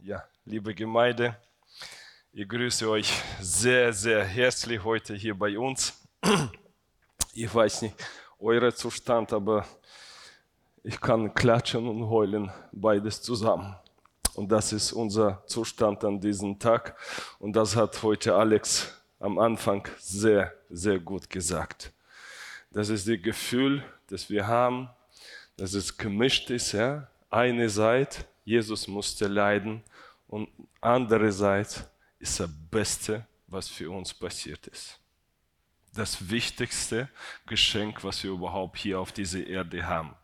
Ja, liebe Gemeinde, ich grüße euch sehr, sehr herzlich heute hier bei uns. Ich weiß nicht euer Zustand, aber ich kann klatschen und heulen, beides zusammen. Und das ist unser Zustand an diesem Tag. Und das hat heute Alex am Anfang sehr, sehr gut gesagt. Das ist das Gefühl, das wir haben, dass es gemischt ist. Ja? Eine Seite, Jesus musste leiden und andererseits ist das Beste, was für uns passiert ist. Das wichtigste Geschenk, was wir überhaupt hier auf dieser Erde haben.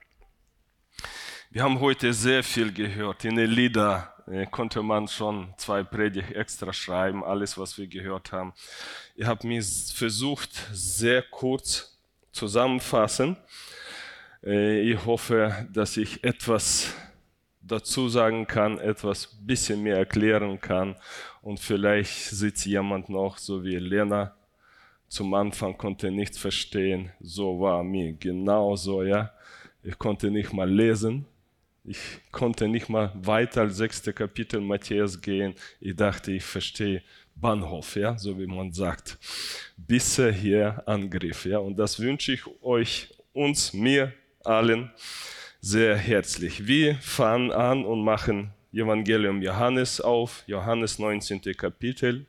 Wir haben heute sehr viel gehört. In den Lieder äh, konnte man schon zwei Predigt extra schreiben, alles, was wir gehört haben. Ich habe mir versucht, sehr kurz zusammenfassen. Äh, ich hoffe, dass ich etwas dazu sagen kann, etwas bisschen mehr erklären kann und vielleicht sitzt jemand noch, so wie Lena, zum Anfang konnte nichts verstehen, so war mir genauso, ja. Ich konnte nicht mal lesen, ich konnte nicht mal weiter als sechste Kapitel Matthäus gehen. Ich dachte, ich verstehe Bahnhof, ja, so wie man sagt, bis er hier angriff, ja. Und das wünsche ich euch, uns, mir, allen sehr herzlich. Wir fangen an und machen Evangelium Johannes auf, Johannes 19. Kapitel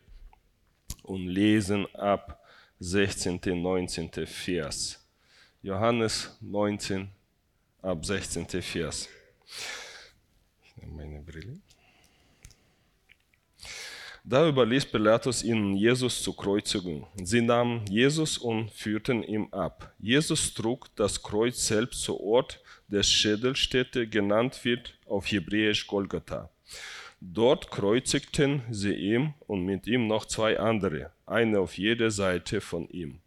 und lesen ab 16. 19. Vers. Johannes 19 ab 16. Vers. Ich nehme meine Brille. Da überließ Pilatus ihnen Jesus zur Kreuzigung. Sie nahmen Jesus und führten ihn ab. Jesus trug das Kreuz selbst zu Ort des Schädelstätte, genannt wird auf Hebräisch Golgatha. Dort kreuzigten sie ihn und mit ihm noch zwei andere, eine auf jeder Seite von ihm.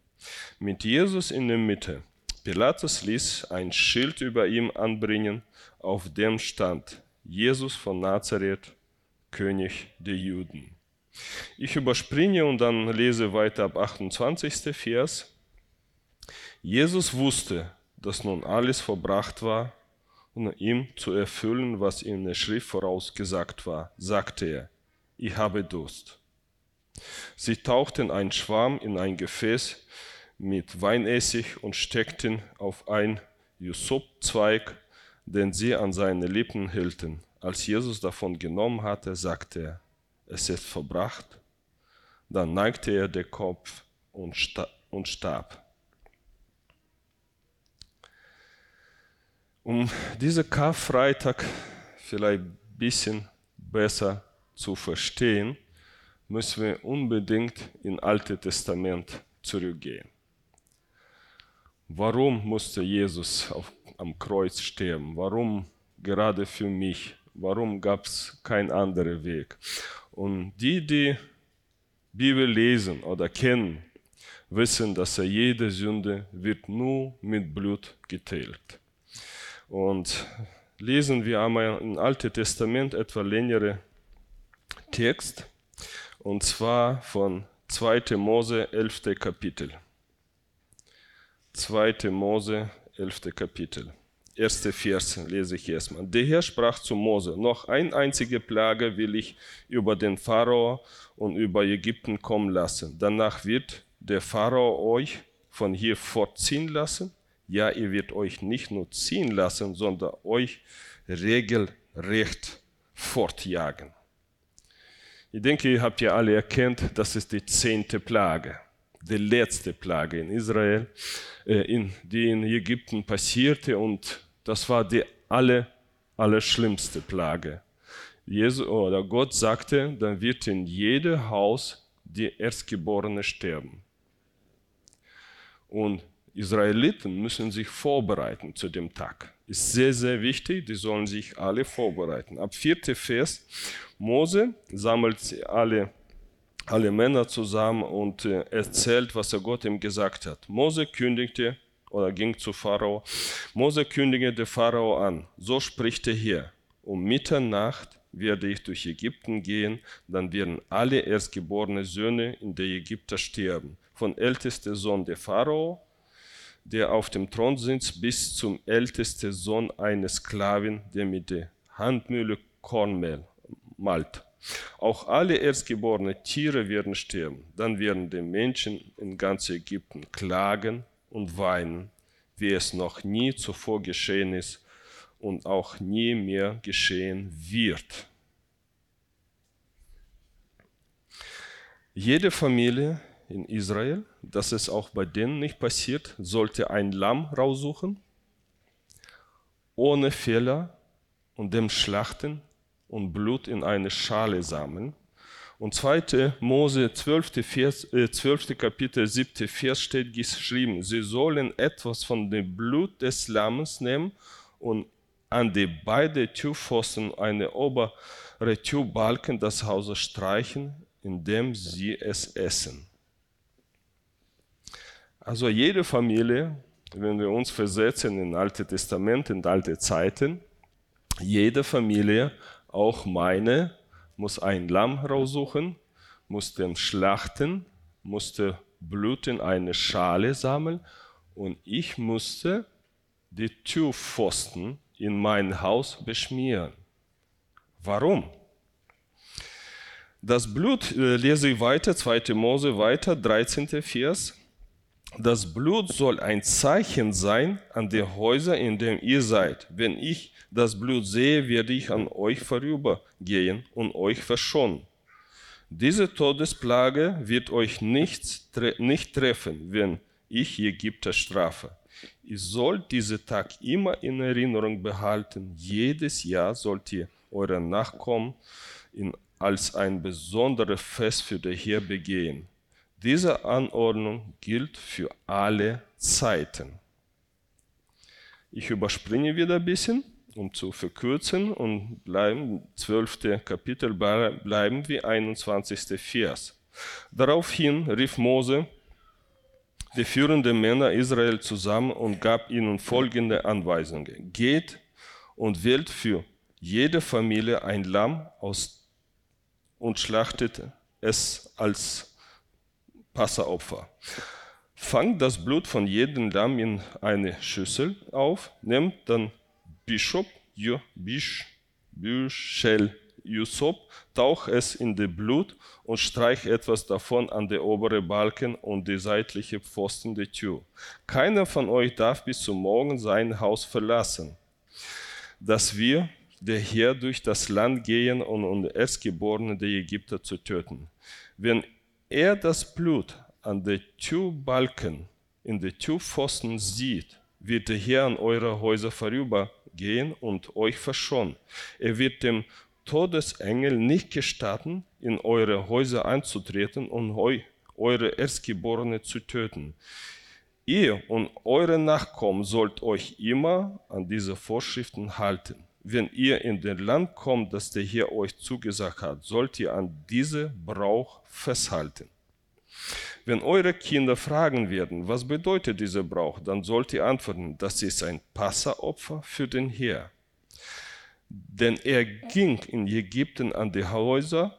Mit Jesus in der Mitte. Pilatus ließ ein Schild über ihm anbringen, auf dem stand Jesus von Nazareth, König der Juden. Ich überspringe und dann lese weiter ab 28. Vers. Jesus wusste, dass nun alles verbracht war, um ihm zu erfüllen, was in der Schrift vorausgesagt war, sagte er, ich habe Durst. Sie tauchten einen Schwamm in ein Gefäß mit Weinessig und steckten auf ein Jussopzweig, den sie an seine Lippen hielten. Als Jesus davon genommen hatte, sagte er, es ist verbracht. Dann neigte er den Kopf und, starb. Um diesen Karfreitag vielleicht ein bisschen besser zu verstehen, müssen wir unbedingt ins Alte Testament zurückgehen. Warum musste Jesus auf, am Kreuz sterben? Warum gerade für mich? Warum gab es keinen anderen Weg? Und die, die Bibel lesen oder kennen, wissen, dass jede Sünde wird nur mit Blut geteilt. Und lesen wir einmal im Alten Testament etwa längere Text, und zwar von 2. Mose 11. Kapitel. 2. Mose 11. Kapitel erste Vers lese ich erstmal. Der Herr sprach zu Mose, noch ein einzige Plage will ich über den Pharao und über Ägypten kommen lassen. Danach wird der Pharao euch von hier fortziehen lassen. Ja, ihr wird euch nicht nur ziehen lassen, sondern euch regelrecht fortjagen. Ich denke, ihr habt ja alle erkannt, das ist die zehnte Plage, die letzte Plage in Israel, äh, in, die in Ägypten passierte und das war die alle, allerschlimmste Plage. Jesus, oder Gott sagte, dann wird in jedem Haus die Erstgeborene sterben. Und Israeliten müssen sich vorbereiten zu dem Tag. Ist sehr, sehr wichtig, die sollen sich alle vorbereiten. Ab vierte Vers, Mose sammelt alle, alle Männer zusammen und äh, erzählt, was er Gott ihm gesagt hat. Mose kündigte oder ging zu Pharao. Mose kündigte Pharao an, so spricht er hier, um Mitternacht werde ich durch Ägypten gehen, dann werden alle erstgeborene Söhne in der Ägypter sterben, von ältester Sohn der Pharao, der auf dem Thron sitzt, bis zum ältesten Sohn eines Sklaven, der mit der Handmühle Kornmehl malt. Auch alle erstgeborenen Tiere werden sterben. Dann werden die Menschen in ganz Ägypten klagen und weinen, wie es noch nie zuvor geschehen ist und auch nie mehr geschehen wird. Jede Familie in Israel, dass es auch bei denen nicht passiert, sollte ein Lamm raussuchen, ohne Fehler und dem Schlachten und Blut in eine Schale sammeln. Und 2. Mose 12. Vers, äh, 12. Kapitel 7. Vers steht geschrieben, sie sollen etwas von dem Blut des Lammes nehmen und an die beiden Türpfosten eine obere Türbalken das Haus streichen, indem sie es essen. Also jede Familie, wenn wir uns versetzen in Alte Testament, in alte Zeiten, jede Familie, auch meine, muss ein Lamm raussuchen, muss den schlachten, musste Blut in eine Schale sammeln und ich musste die Türpfosten in mein Haus beschmieren. Warum? Das Blut, äh, lese ich weiter, 2. Mose weiter, 13. Vers. Das Blut soll ein Zeichen sein an die Häuser, in denen ihr seid. Wenn ich das Blut sehe, werde ich an euch vorübergehen und euch verschonen. Diese Todesplage wird euch nicht, nicht treffen, wenn ich Ägypter strafe. Ihr sollt diesen Tag immer in Erinnerung behalten. Jedes Jahr sollt ihr euren Nachkommen in, als ein besonderes Fest für den Herr begehen. Diese Anordnung gilt für alle Zeiten. Ich überspringe wieder ein bisschen, um zu verkürzen und bleiben 12. Kapitel bleiben wir 21. Vers. Daraufhin rief Mose die führenden Männer Israel zusammen und gab ihnen folgende Anweisungen. Geht und wählt für jede Familie ein Lamm aus und schlachtet es als Passeropfer. Fangt das Blut von jedem Lamm in eine Schüssel auf, nehmt dann Bischof, Bisch, Büschel, Yusuf, tauch es in das Blut und streich etwas davon an die obere Balken und die seitliche Pfosten der Tür. Keiner von euch darf bis zum Morgen sein Haus verlassen, dass wir der Herr durch das Land gehen und um Erstgeborene der Ägypter zu töten. Wenn er das Blut an der Türbalken in der Türpfosten sieht, wird der Herr an eure Häuser vorübergehen und euch verschonen. Er wird dem Todesengel nicht gestatten, in eure Häuser einzutreten und eu, eure Erstgeborene zu töten. Ihr und eure Nachkommen sollt euch immer an diese Vorschriften halten. Wenn ihr in den Land kommt, das der Herr euch zugesagt hat, sollt ihr an diese Brauch festhalten. Wenn eure Kinder fragen werden, was bedeutet dieser Brauch, dann sollt ihr antworten, das ist ein Passaopfer für den Herr. Denn er ging in Ägypten an die Häuser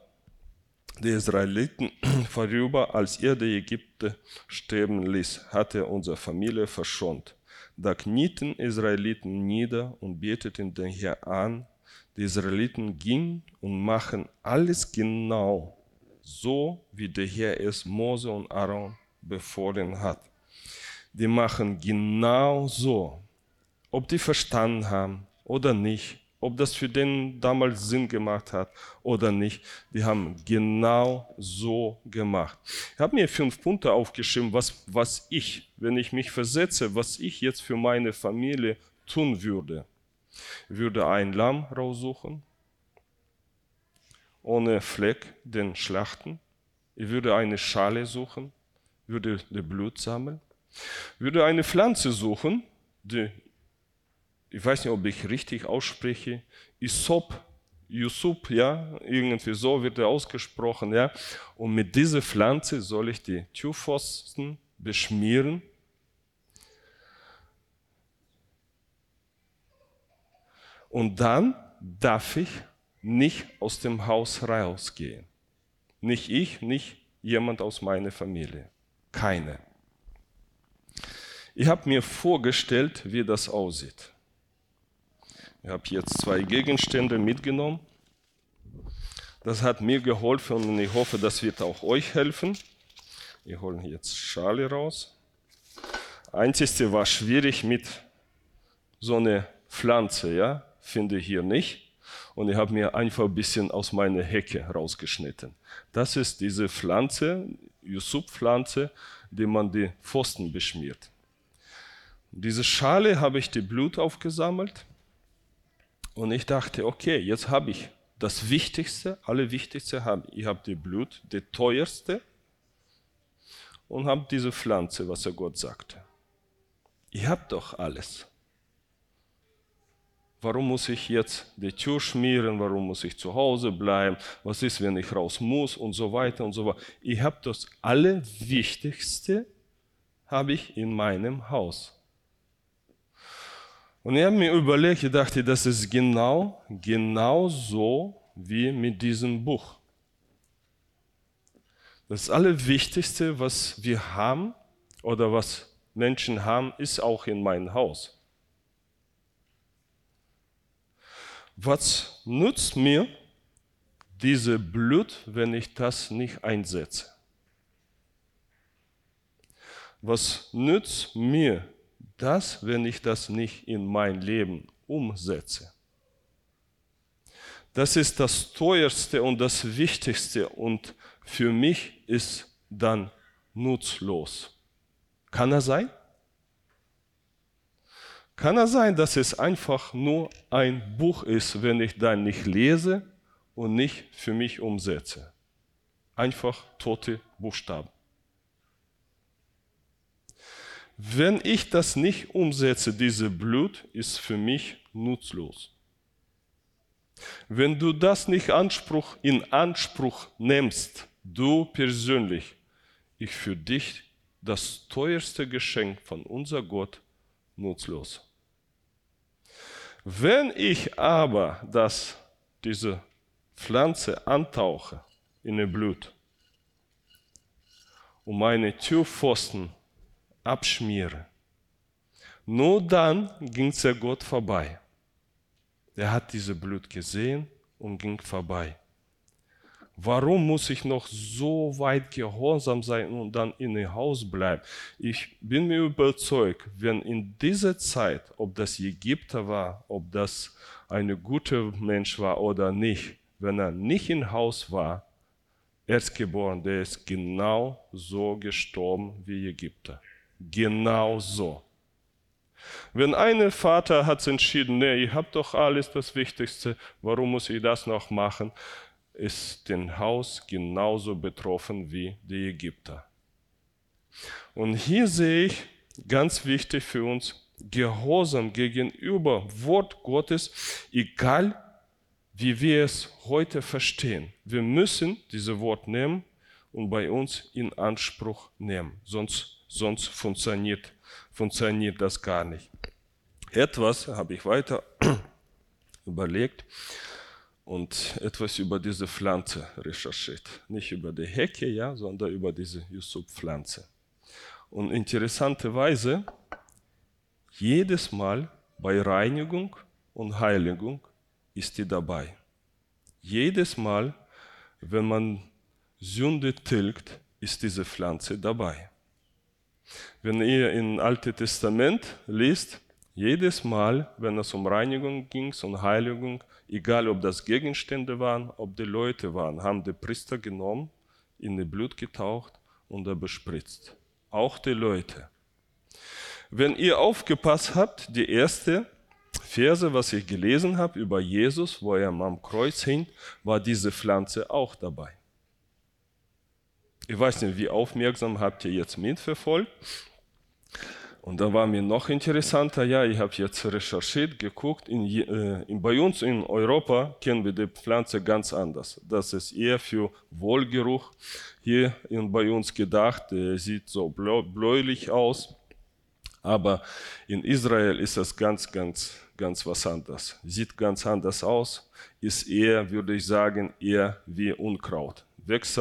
der Israeliten vorüber, als er die Ägypter sterben ließ, hatte unsere Familie verschont. Da knieten Israeliten nieder und beteten den Herrn an. Die Israeliten gingen und machen alles genau so, wie der Herr es Mose und Aaron befohlen hat. Die machen genau so, ob die verstanden haben oder nicht, ob das für den damals Sinn gemacht hat oder nicht. Die haben genau so gemacht. Ich habe mir fünf Punkte aufgeschrieben, was, was ich, wenn ich mich versetze, was ich jetzt für meine Familie tun würde. Ich würde ein Lamm raussuchen, ohne Fleck den schlachten. Ich würde eine Schale suchen, würde das Blut sammeln, würde eine Pflanze suchen, die ich weiß nicht, ob ich richtig ausspreche, Isop, Yusuf, ja, irgendwie so wird er ausgesprochen, ja. Und mit dieser Pflanze soll ich die Türpfosten beschmieren. Und dann darf ich nicht aus dem Haus rausgehen. Nicht ich, nicht jemand aus meiner Familie. Keine. Ich habe mir vorgestellt, wie das aussieht. Ich habe jetzt zwei Gegenstände mitgenommen. Das hat mir geholfen und ich hoffe, das wird auch euch helfen. Wir holen jetzt Schale raus. Einzigste war schwierig mit so einer Pflanze, ja, finde ich hier nicht. Und ich habe mir einfach ein bisschen aus meiner Hecke rausgeschnitten. Das ist diese Pflanze, Yusuf-Pflanze, die man die Pfosten beschmiert. Diese Schale habe ich die Blut aufgesammelt und ich dachte, okay, jetzt habe ich das Wichtigste, Allerwichtigste, ich habe die Blut, die teuerste und habe diese Pflanze, was er Gott sagte. Ich habe doch alles. Warum muss ich jetzt die Tür schmieren? Warum muss ich zu Hause bleiben? Was ist, wenn ich raus muss? Und so weiter und so weiter. Ich habe das Allerwichtigste habe ich in meinem Haus. Und ich habe mir überlegt, ich dachte, das ist genau, genau so wie mit diesem Buch. Das Allerwichtigste, was wir haben oder was Menschen haben, ist auch in meinem Haus. Was nützt mir diese Blut, wenn ich das nicht einsetze? Was nützt mir das, wenn ich das nicht in mein Leben umsetze? Das ist das teuerste und das wichtigste und für mich ist dann nutzlos. Kann er sein? Kann es sein, dass es einfach nur ein Buch ist, wenn ich dann nicht lese und nicht für mich umsetze? Einfach tote Buchstaben. Wenn ich das nicht umsetze, diese Blut ist für mich nutzlos. Wenn du das nicht Anspruch, in Anspruch nimmst, du persönlich, ich für dich das teuerste Geschenk von unser Gott nutzlos. Wenn ich aber das, diese Pflanze antauche in das Blut und meine Türpfosten abschmiere, nur dann ging es Gott vorbei. Er hat diese Blut gesehen und ging vorbei. Warum muss ich noch so weit gehorsam sein und dann in dem Haus bleiben? Ich bin mir überzeugt, wenn in dieser Zeit, ob das Ägypter war, ob das ein guter Mensch war oder nicht, wenn er nicht im Haus war, Erstgeboren, der ist genau so gestorben wie Ägypter. Genau so. Wenn ein Vater hat entschieden, nee, ich habe doch alles das Wichtigste, warum muss ich das noch machen? ist den Haus genauso betroffen wie die Ägypter. Und hier sehe ich ganz wichtig für uns Gehorsam gegenüber Wort Gottes, egal wie wir es heute verstehen. Wir müssen dieses Wort nehmen und bei uns in Anspruch nehmen, sonst, sonst funktioniert, funktioniert das gar nicht. Etwas habe ich weiter überlegt und etwas über diese Pflanze recherchiert. Nicht über die Hecke, ja, sondern über diese Yusuf-Pflanze. Und interessanterweise, jedes Mal bei Reinigung und Heiligung ist die dabei. Jedes Mal, wenn man Sünde tilgt, ist diese Pflanze dabei. Wenn ihr im Alten Testament liest, jedes Mal, wenn es um Reinigung ging und Heiligung, egal ob das Gegenstände waren, ob die Leute waren, haben die Priester genommen, in das Blut getaucht und er bespritzt. Auch die Leute. Wenn ihr aufgepasst habt, die erste Verse, was ich gelesen habe über Jesus, wo er am Kreuz hing, war diese Pflanze auch dabei. Ich weiß nicht, wie aufmerksam habt ihr jetzt mitverfolgt. Und da war mir noch interessanter, ja, ich habe jetzt recherchiert, geguckt, in, äh, in, bei uns in Europa kennen wir die Pflanze ganz anders. Das ist eher für Wohlgeruch hier in, bei uns gedacht, äh, sieht so bläulich aus. Aber in Israel ist das ganz, ganz, ganz was anderes. Sieht ganz anders aus, ist eher, würde ich sagen, eher wie Unkraut. Wächst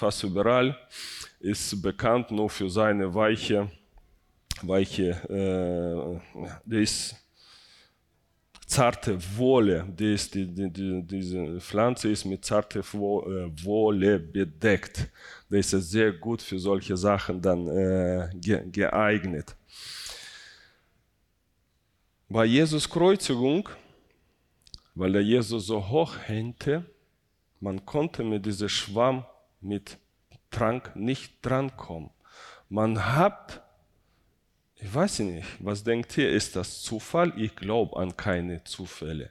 fast überall, ist bekannt nur für seine weiche weiche, äh, der ist zarte Wolle, die die, die, die, diese Pflanze ist mit zarte Wolle bedeckt. Das ist sehr gut für solche Sachen dann äh, geeignet. Bei Jesus Kreuzigung, weil der Jesus so hoch hängte, man konnte mit diesem Schwamm mit Trank nicht drankommen. Man hat ich weiß nicht, was denkt ihr, ist das Zufall? Ich glaube an keine Zufälle.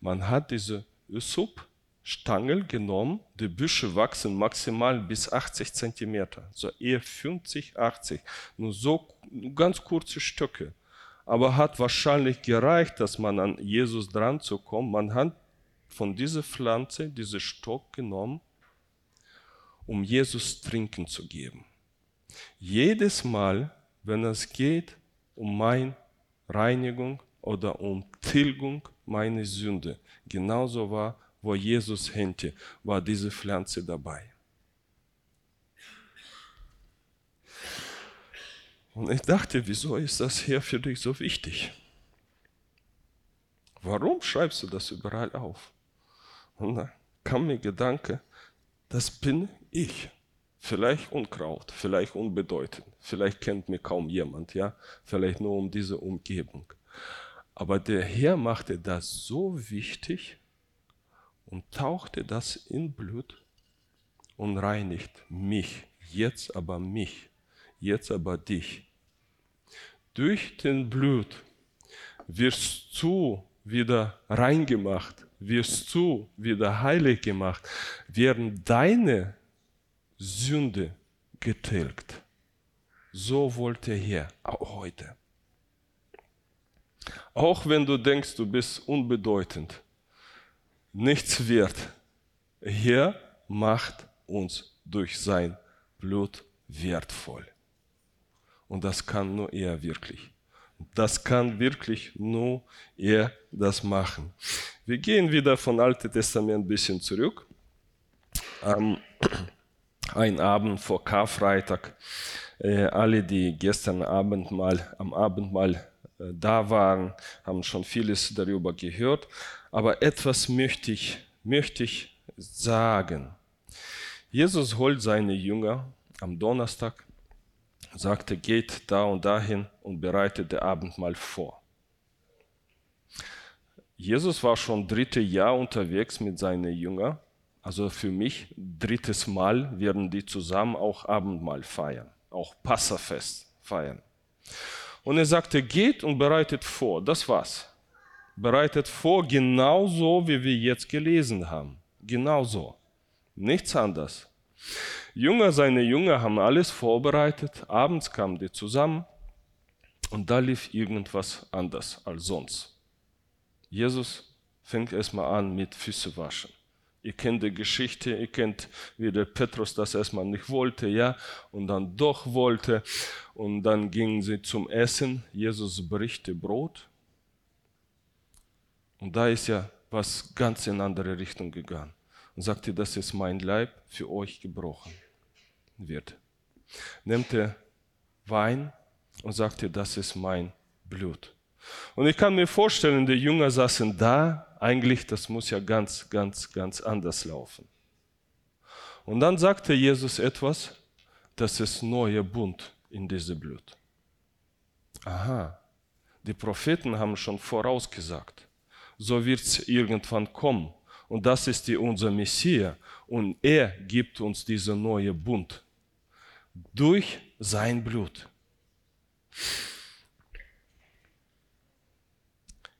Man hat diese Ysop-Stange genommen, die Büsche wachsen maximal bis 80 Zentimeter, so eher 50, 80, nur so ganz kurze Stücke. Aber hat wahrscheinlich gereicht, dass man an Jesus dran zu kommen. Man hat von dieser Pflanze diesen Stock genommen, um Jesus trinken zu geben. Jedes Mal, wenn es geht um meine Reinigung oder um Tilgung meiner Sünde. Genauso war, wo Jesus hängte, war diese Pflanze dabei. Und ich dachte, wieso ist das hier für dich so wichtig? Warum schreibst du das überall auf? Und da kam mir Gedanke, das bin ich. Vielleicht Unkraut, vielleicht unbedeutend, vielleicht kennt mir kaum jemand, ja, vielleicht nur um diese Umgebung. Aber der Herr machte das so wichtig und tauchte das in Blut und reinigt mich, jetzt aber mich, jetzt aber dich. Durch den Blut wirst du wieder reingemacht, wirst du wieder heilig gemacht, werden deine Sünde getilgt. So wollte er hier, auch heute. Auch wenn du denkst, du bist unbedeutend, nichts wert, hier macht uns durch sein Blut wertvoll. Und das kann nur er wirklich. Das kann wirklich nur er das machen. Wir gehen wieder von Alten Testament ein bisschen zurück. Ähm, ein Abend vor Karfreitag. Äh, alle, die gestern Abend mal am Abendmahl äh, da waren, haben schon vieles darüber gehört. Aber etwas möchte ich, möchte ich sagen. Jesus holt seine Jünger am Donnerstag, sagte, geht da und dahin und bereitet das Abendmahl vor. Jesus war schon dritte Jahr unterwegs mit seinen Jüngern also für mich, drittes Mal werden die zusammen auch Abendmahl feiern, auch Passafest feiern. Und er sagte, geht und bereitet vor. Das war's. Bereitet vor, genauso wie wir jetzt gelesen haben. Genauso. Nichts anderes. Jünger, seine Jünger haben alles vorbereitet. Abends kamen die zusammen und da lief irgendwas anders als sonst. Jesus fängt erstmal an mit Füße waschen. Ihr kennt die Geschichte, ihr kennt, wie der Petrus das erstmal nicht wollte, ja, und dann doch wollte. Und dann gingen sie zum Essen. Jesus bricht Brot. Und da ist ja was ganz in andere Richtung gegangen. Und sagte, das ist mein Leib für euch gebrochen wird. Nimmt er Wein und sagte, das ist mein Blut. Und ich kann mir vorstellen, die Jünger saßen da eigentlich, das muss ja ganz, ganz, ganz anders laufen. Und dann sagte Jesus etwas, das ist neuer Bund in diesem Blut. Aha, die Propheten haben schon vorausgesagt, so wird es irgendwann kommen. Und das ist die, unser Messias. Und er gibt uns diesen neuen Bund durch sein Blut.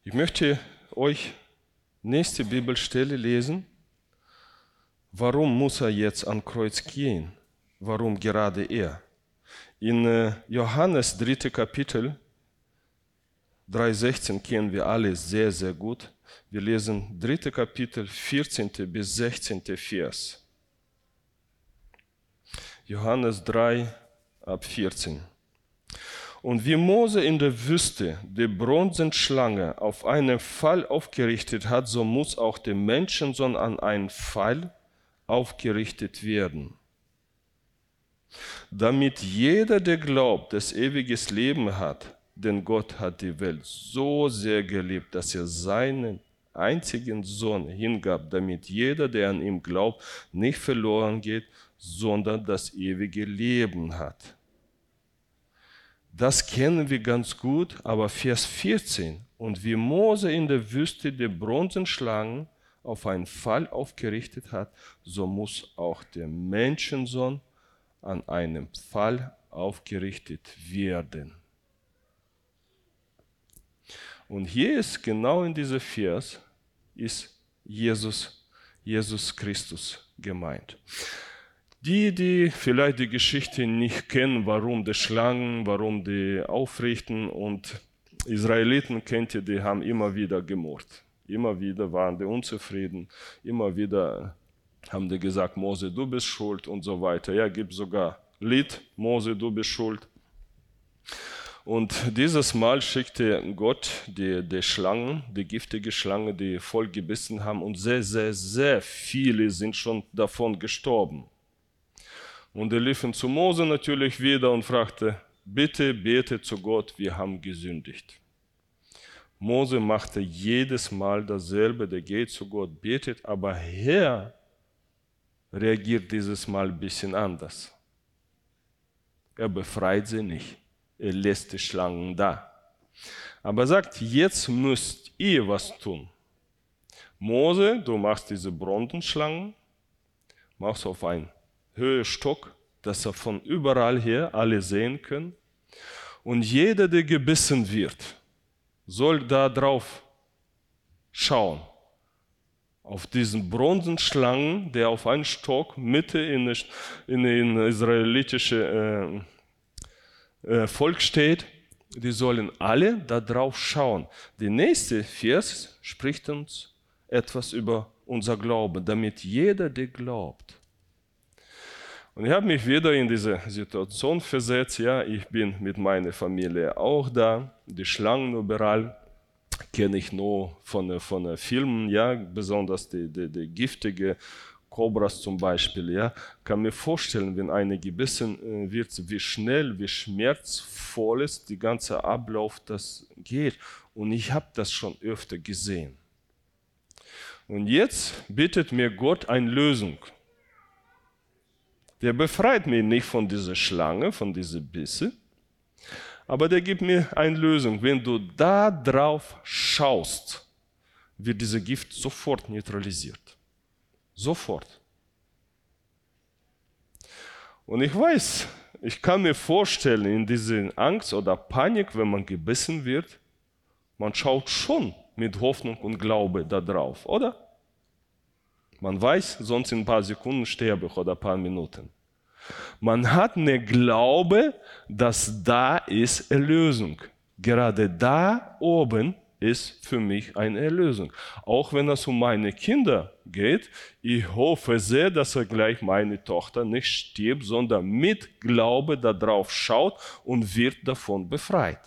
Ich möchte euch nächste Bibelstelle lesen. Warum muss er jetzt an Kreuz gehen? Warum gerade er? In äh, Johannes 3. Kapitel 3,16 kennen wir alle sehr, sehr gut. Wir lesen 3. Kapitel 14. bis 16. Vers. Johannes 3 ab 14. Und wie Mose in der Wüste die Bronzenschlange auf einen Pfeil aufgerichtet hat, so muss auch der Menschensohn an einen Pfeil aufgerichtet werden. Damit jeder, der glaubt, das ewiges Leben hat. Denn Gott hat die Welt so sehr geliebt, dass er seinen einzigen Sohn hingab, damit jeder, der an ihm glaubt, nicht verloren geht, sondern das ewige Leben hat. Das kennen wir ganz gut, aber Vers 14. Und wie Mose in der Wüste die Bronzenschlangen auf einen Fall aufgerichtet hat, so muss auch der Menschensohn an einem Fall aufgerichtet werden. Und hier ist genau in diesem Vers ist Jesus, Jesus Christus gemeint. Die, die vielleicht die Geschichte nicht kennen, warum die Schlangen, warum die aufrichten und Israeliten kennt ihr, die haben immer wieder gemurrt. Immer wieder waren die unzufrieden. Immer wieder haben die gesagt, Mose, du bist schuld und so weiter. Ja, gibt sogar Lied, Mose, du bist schuld. Und dieses Mal schickte Gott die, die Schlangen, die giftige Schlange, die voll gebissen haben und sehr, sehr, sehr viele sind schon davon gestorben. Und er liefen zu Mose natürlich wieder und fragte, bitte bete zu Gott, wir haben gesündigt. Mose machte jedes Mal dasselbe, der geht zu Gott, betet, aber Herr reagiert dieses Mal ein bisschen anders. Er befreit sie nicht er lässt die Schlangen da. Aber sagt, jetzt müsst ihr was tun. Mose, du machst diese Bronzenschlangen, machst auf einen Höhestock, dass er von überall her alle sehen können. Und jeder, der gebissen wird, soll da drauf schauen. Auf diesen Bronzenschlangen, der auf einen Stock Mitte in, in, in israelitische äh, äh, Volk steht, die sollen alle darauf schauen. Der nächste Vers spricht uns etwas über unser Glauben, damit jeder, der glaubt. Und ich habe mich wieder in diese Situation versetzt. Ja, ich bin mit meiner Familie auch da. Die Schlangen überall kenne ich nur von, von Filmen, ja, besonders die, die, die giftige Kobras zum Beispiel, ja, kann mir vorstellen, wenn eine gebissen äh, wird, wie schnell, wie schmerzvoll ist der ganze Ablauf das geht. Und ich habe das schon öfter gesehen. Und jetzt bittet mir Gott eine Lösung. Der befreit mich nicht von dieser Schlange, von dieser Bisse, aber der gibt mir eine Lösung. Wenn du da drauf schaust, wird dieser Gift sofort neutralisiert. Sofort. Und ich weiß, ich kann mir vorstellen, in dieser Angst oder Panik, wenn man gebissen wird, man schaut schon mit Hoffnung und Glaube da drauf, oder? Man weiß, sonst in ein paar Sekunden sterbe ich oder ein paar Minuten. Man hat eine Glaube, dass da ist Erlösung. Gerade da oben ist für mich eine Erlösung. Auch wenn es um meine Kinder geht, ich hoffe sehr, dass er gleich meine Tochter nicht stirbt, sondern mit Glaube darauf schaut und wird davon befreit.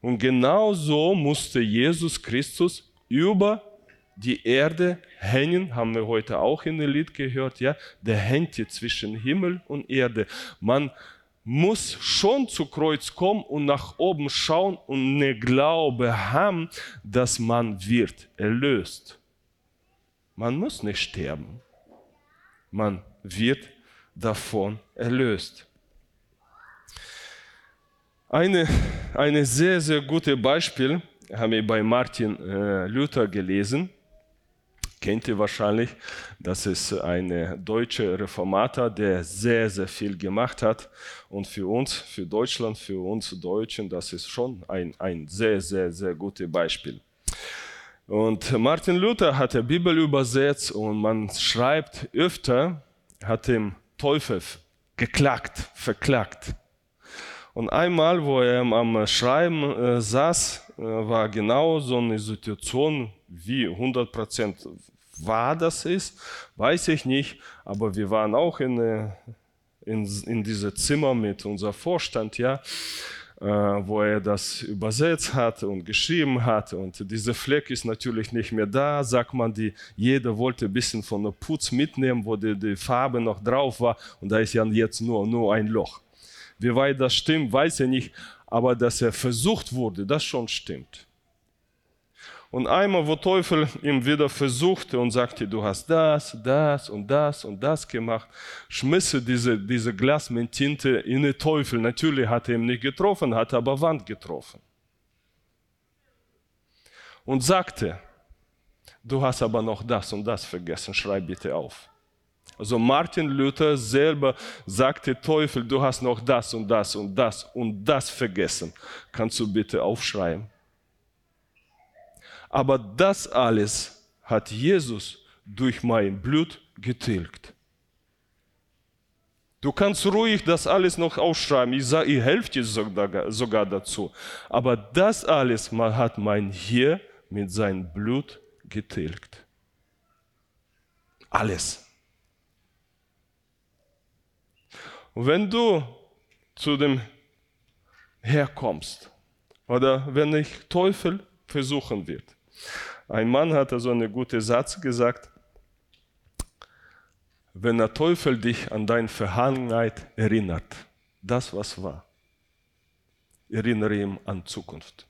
Und genau so musste Jesus Christus über die Erde hängen, haben wir heute auch in dem Lied gehört, ja, der hängt hier zwischen Himmel und Erde. Man muss schon zu Kreuz kommen und nach oben schauen und eine Glaube haben, dass man wird erlöst. Man muss nicht sterben. Man wird davon erlöst. Eine, eine sehr, sehr gute Beispiel haben wir bei Martin äh, Luther gelesen kennt ihr wahrscheinlich. Das ist ein deutscher Reformator, der sehr, sehr viel gemacht hat. Und für uns, für Deutschland, für uns Deutschen, das ist schon ein, ein sehr, sehr, sehr gutes Beispiel. Und Martin Luther hat die Bibel übersetzt und man schreibt öfter, hat dem Teufel geklagt, verklagt. Und einmal, wo er am Schreiben äh, saß, äh, war genau so eine Situation wie 100 War das ist, weiß ich nicht, aber wir waren auch in, äh, in, in diesem Zimmer mit unserem Vorstand, ja, äh, wo er das übersetzt hat und geschrieben hat. Und dieser Fleck ist natürlich nicht mehr da, sagt man, die, jeder wollte ein bisschen von der Putz mitnehmen, wo die, die Farbe noch drauf war und da ist ja jetzt nur, nur ein Loch. Wie weit das stimmt, weiß ich nicht, aber dass er versucht wurde, das schon stimmt. Und einmal, wo Teufel ihm wieder versuchte und sagte, du hast das, das und das und das gemacht, schmisse diese, diese Glas mit Tinte in den Teufel. Natürlich hat er ihn nicht getroffen, hat aber Wand getroffen. Und sagte, du hast aber noch das und das vergessen, schreib bitte auf. Also Martin Luther selber sagte, Teufel, du hast noch das und das und das und das vergessen. Kannst du bitte aufschreiben? Aber das alles hat Jesus durch mein Blut getilgt. Du kannst ruhig das alles noch aufschreiben. Ich, sage, ich helfe dir sogar, dazu. Aber das alles hat mein Hier mit seinem Blut getilgt. Alles. Und wenn du zu dem herkommst oder wenn ich Teufel versuchen wird, ein Mann hatte so einen guten Satz gesagt, wenn der Teufel dich an deine Vergangenheit erinnert, das was war, erinnere ihn an Zukunft.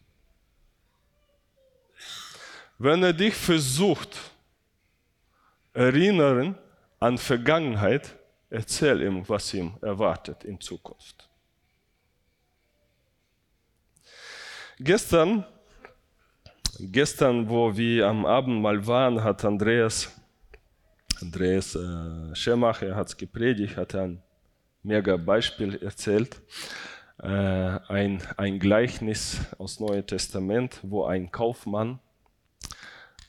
Wenn er dich versucht, erinnern an Vergangenheit, erzähl ihm, was ihm erwartet in Zukunft. Gestern Gestern, wo wir am Abend mal waren, hat Andreas, Andreas äh, Schemacher hat gepredigt, hat ein mega Beispiel erzählt. Äh, ein, ein Gleichnis aus Neuen Testament, wo ein Kaufmann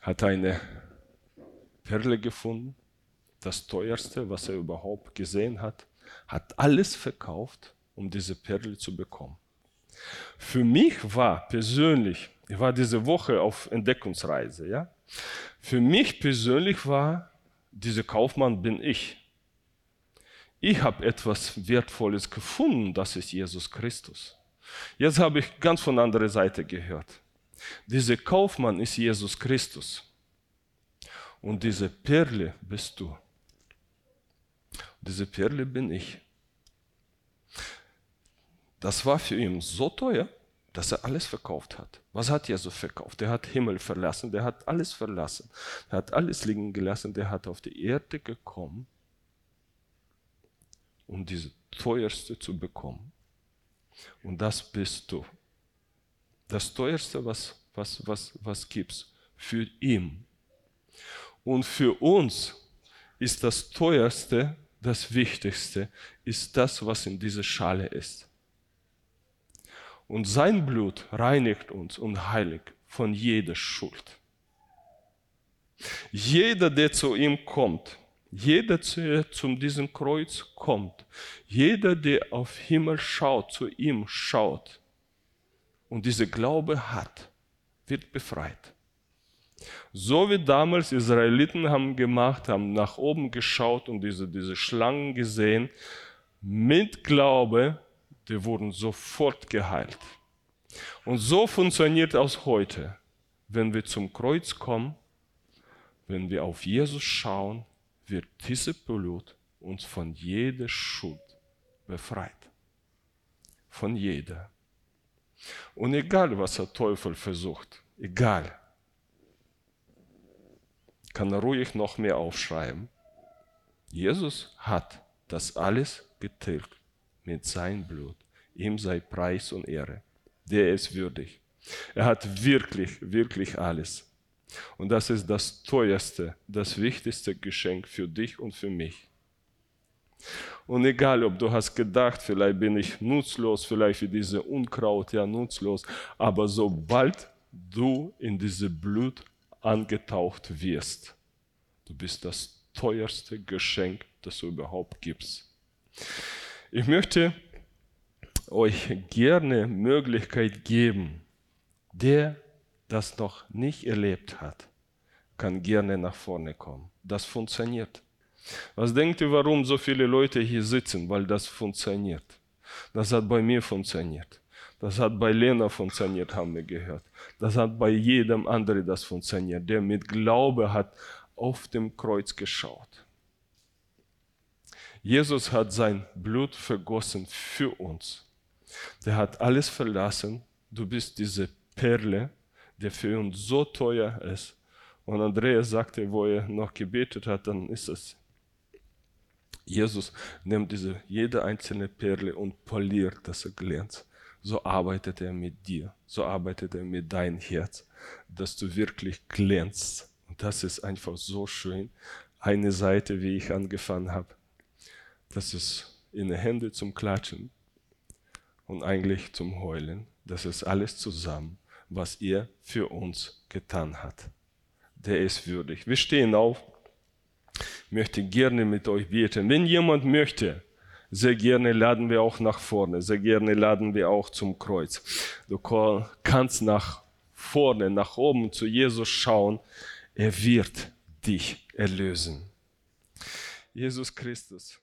hat eine Perle gefunden, das teuerste, was er überhaupt gesehen hat, hat alles verkauft, um diese Perle zu bekommen. Für mich war persönlich ich war diese Woche auf Entdeckungsreise. Ja? Für mich persönlich war, dieser Kaufmann bin ich. Ich habe etwas Wertvolles gefunden, das ist Jesus Christus. Jetzt habe ich ganz von anderer Seite gehört. Dieser Kaufmann ist Jesus Christus. Und diese Perle bist du. Diese Perle bin ich. Das war für ihn so teuer, dass er alles verkauft hat. Was hat Jesus verkauft? Der hat Himmel verlassen, der hat alles verlassen, der hat alles liegen gelassen, der hat auf die Erde gekommen, um diese teuerste zu bekommen. Und das bist du. Das teuerste, was, was, was, was gibt's für ihn. Und für uns ist das teuerste, das Wichtigste, ist das, was in dieser Schale ist. Und sein Blut reinigt uns und heiligt von jeder Schuld. Jeder, der zu ihm kommt, jeder, der zu diesem Kreuz kommt, jeder, der auf Himmel schaut, zu ihm schaut und diese Glaube hat, wird befreit. So wie damals Israeliten haben gemacht, haben nach oben geschaut und diese, diese Schlangen gesehen, mit Glaube die wurden sofort geheilt. Und so funktioniert auch heute. Wenn wir zum Kreuz kommen, wenn wir auf Jesus schauen, wird diese Blut uns von jeder Schuld befreit. Von jeder. Und egal, was der Teufel versucht, egal, kann er ruhig noch mehr aufschreiben. Jesus hat das alles getilgt mit seinem Blut. Ihm sei Preis und Ehre. Der ist würdig. Er hat wirklich, wirklich alles. Und das ist das teuerste, das wichtigste Geschenk für dich und für mich. Und egal, ob du hast gedacht, vielleicht bin ich nutzlos, vielleicht für diese Unkraut ja nutzlos, aber sobald du in diese Blut angetaucht wirst, du bist das teuerste Geschenk, das du überhaupt gibst. Ich möchte euch gerne Möglichkeit geben, der das noch nicht erlebt hat, kann gerne nach vorne kommen. Das funktioniert. Was denkt ihr, warum so viele Leute hier sitzen? Weil das funktioniert. Das hat bei mir funktioniert. Das hat bei Lena funktioniert, haben wir gehört. Das hat bei jedem anderen das funktioniert, der mit Glaube hat auf dem Kreuz geschaut. Jesus hat sein Blut vergossen für uns. Der hat alles verlassen. Du bist diese Perle, die für uns so teuer ist. Und Andreas sagte, wo er noch gebetet hat, dann ist es, Jesus nimmt diese, jede einzelne Perle und poliert, dass er glänzt. So arbeitet er mit dir, so arbeitet er mit deinem Herz, dass du wirklich glänzt. Und das ist einfach so schön. Eine Seite, wie ich angefangen habe, das ist in den Hände zum Klatschen und eigentlich zum Heulen. Das ist alles zusammen, was er für uns getan hat. Der ist würdig. Wir stehen auf. Ich möchte gerne mit euch beten. Wenn jemand möchte, sehr gerne laden wir auch nach vorne. Sehr gerne laden wir auch zum Kreuz. Du kannst nach vorne, nach oben zu Jesus schauen. Er wird dich erlösen. Jesus Christus.